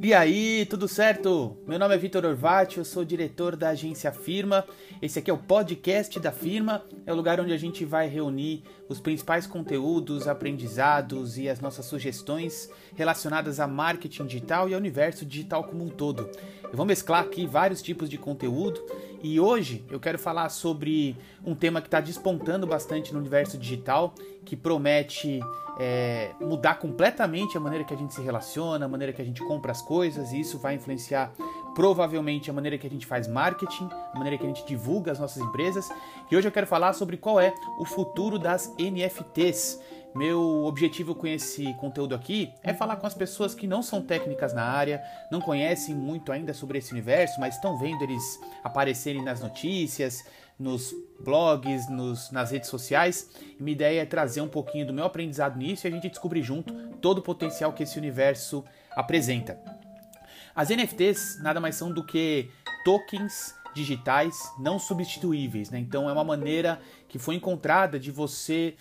E aí, tudo certo? Meu nome é Vitor Orvati, eu sou diretor da agência Firma. Esse aqui é o podcast da Firma, é o lugar onde a gente vai reunir os principais conteúdos, aprendizados e as nossas sugestões relacionadas a marketing digital e ao universo digital como um todo. Eu vou mesclar aqui vários tipos de conteúdo e hoje eu quero falar sobre um tema que está despontando bastante no universo digital, que promete é, mudar completamente a maneira que a gente se relaciona, a maneira que a gente compra as coisas, e isso vai influenciar provavelmente a maneira que a gente faz marketing, a maneira que a gente divulga as nossas empresas. E hoje eu quero falar sobre qual é o futuro das NFTs. Meu objetivo com esse conteúdo aqui é falar com as pessoas que não são técnicas na área, não conhecem muito ainda sobre esse universo, mas estão vendo eles aparecerem nas notícias, nos blogs, nos, nas redes sociais. E minha ideia é trazer um pouquinho do meu aprendizado nisso e a gente descobrir junto todo o potencial que esse universo apresenta. As NFTs nada mais são do que tokens digitais não substituíveis, né? Então é uma maneira que foi encontrada de você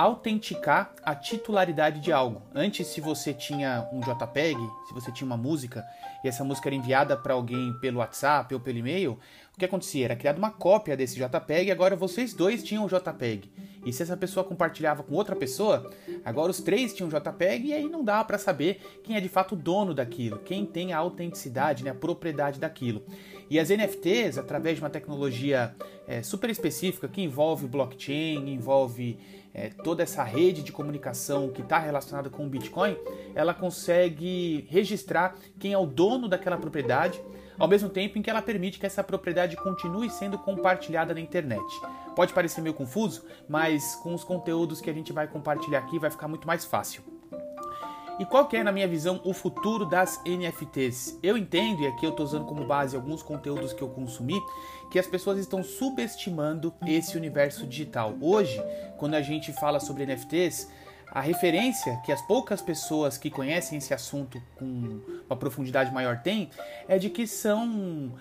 autenticar a titularidade de algo. Antes, se você tinha um JPEG, se você tinha uma música e essa música era enviada para alguém pelo WhatsApp ou pelo e-mail, o que acontecia? Era criada uma cópia desse JPEG e agora vocês dois tinham o JPEG. E se essa pessoa compartilhava com outra pessoa, agora os três tinham JPEG e aí não dá para saber quem é de fato o dono daquilo, quem tem a autenticidade, né, a propriedade daquilo. E as NFTs, através de uma tecnologia é, super específica que envolve blockchain, envolve é, toda essa rede de comunicação que está relacionada com o Bitcoin, ela consegue registrar quem é o dono daquela propriedade, ao mesmo tempo em que ela permite que essa propriedade continue sendo compartilhada na internet. Pode parecer meio confuso, mas com os conteúdos que a gente vai compartilhar aqui vai ficar muito mais fácil. E qual que é, na minha visão, o futuro das NFTs? Eu entendo, e aqui eu estou usando como base alguns conteúdos que eu consumi, que as pessoas estão subestimando esse universo digital. Hoje, quando a gente fala sobre NFTs, a referência que as poucas pessoas que conhecem esse assunto com uma profundidade maior têm é de que são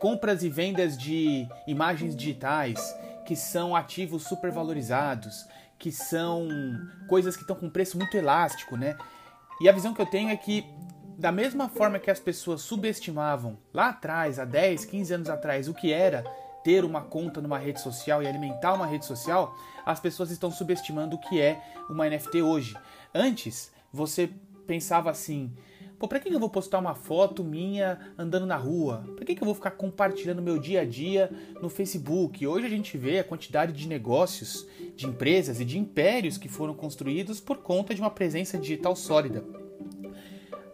compras e vendas de imagens digitais, que são ativos supervalorizados, que são coisas que estão com preço muito elástico, né? E a visão que eu tenho é que, da mesma forma que as pessoas subestimavam lá atrás, há 10, 15 anos atrás, o que era ter uma conta numa rede social e alimentar uma rede social, as pessoas estão subestimando o que é uma NFT hoje. Antes, você pensava assim: Pô, pra que eu vou postar uma foto minha andando na rua? Pra que eu vou ficar compartilhando meu dia a dia no Facebook? Hoje a gente vê a quantidade de negócios, de empresas e de impérios que foram construídos por conta de uma presença digital sólida.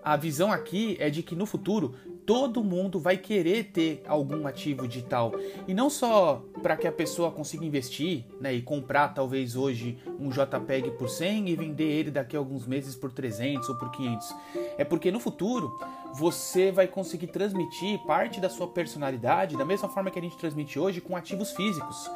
A visão aqui é de que no futuro todo mundo vai querer ter algum ativo digital. E não só para que a pessoa consiga investir né, e comprar talvez hoje um JPEG por 100 e vender ele daqui a alguns meses por 300 ou por 500. É porque no futuro você vai conseguir transmitir parte da sua personalidade da mesma forma que a gente transmite hoje com ativos físicos.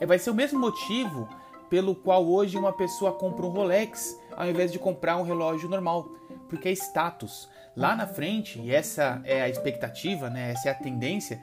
É, vai ser o mesmo motivo pelo qual hoje uma pessoa compra um Rolex ao invés de comprar um relógio normal, porque é status. Lá na frente, e essa é a expectativa, né? Essa é a tendência,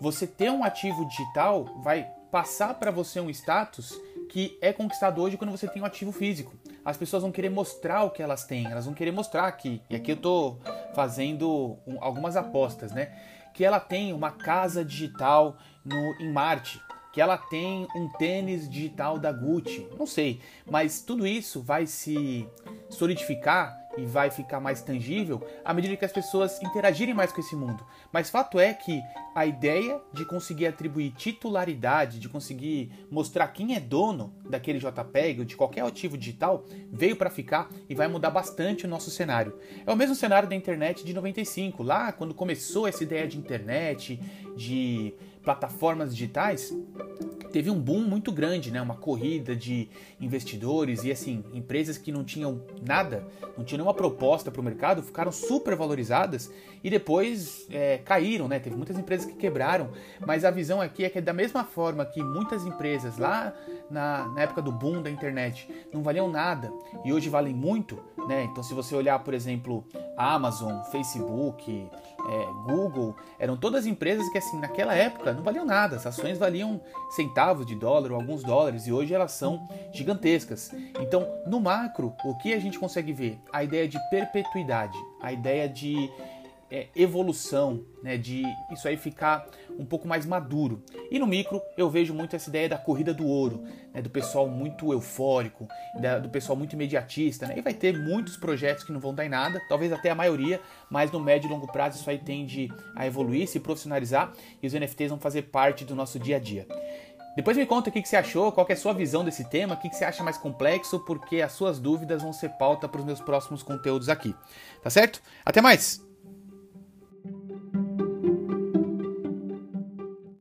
você ter um ativo digital vai passar para você um status que é conquistado hoje quando você tem um ativo físico. As pessoas vão querer mostrar o que elas têm, elas vão querer mostrar aqui. E aqui eu estou fazendo um, algumas apostas, né? Que ela tem uma casa digital no, em Marte, que ela tem um tênis digital da Gucci, não sei, mas tudo isso vai se solidificar e vai ficar mais tangível à medida que as pessoas interagirem mais com esse mundo. Mas fato é que a ideia de conseguir atribuir titularidade, de conseguir mostrar quem é dono daquele JPEG ou de qualquer ativo digital, veio para ficar e vai mudar bastante o nosso cenário. É o mesmo cenário da internet de 95, lá quando começou essa ideia de internet, de plataformas digitais, teve um boom muito grande, né? Uma corrida de investidores e assim, empresas que não tinham nada, não tinham nenhuma proposta para o mercado, ficaram super valorizadas e depois é, caíram, né? Teve muitas empresas que quebraram, mas a visão aqui é que da mesma forma que muitas empresas lá na, na época do boom da internet não valiam nada e hoje valem muito, né? Então se você olhar, por exemplo, Amazon, Facebook, é, Google, eram todas empresas que assim naquela época não valiam nada, as ações valiam centavos de dólar ou alguns dólares e hoje elas são gigantescas. Então, no macro, o que a gente consegue ver? A ideia de perpetuidade, a ideia de é, evolução, né, de isso aí ficar um pouco mais maduro. E no micro eu vejo muito essa ideia da corrida do ouro, né, do pessoal muito eufórico, da, do pessoal muito imediatista. Né, e vai ter muitos projetos que não vão dar em nada, talvez até a maioria, mas no médio e longo prazo isso aí tende a evoluir, se profissionalizar e os NFTs vão fazer parte do nosso dia a dia. Depois me conta o que você achou, qual é a sua visão desse tema, o que você acha mais complexo, porque as suas dúvidas vão ser pauta para os meus próximos conteúdos aqui. Tá certo? Até mais!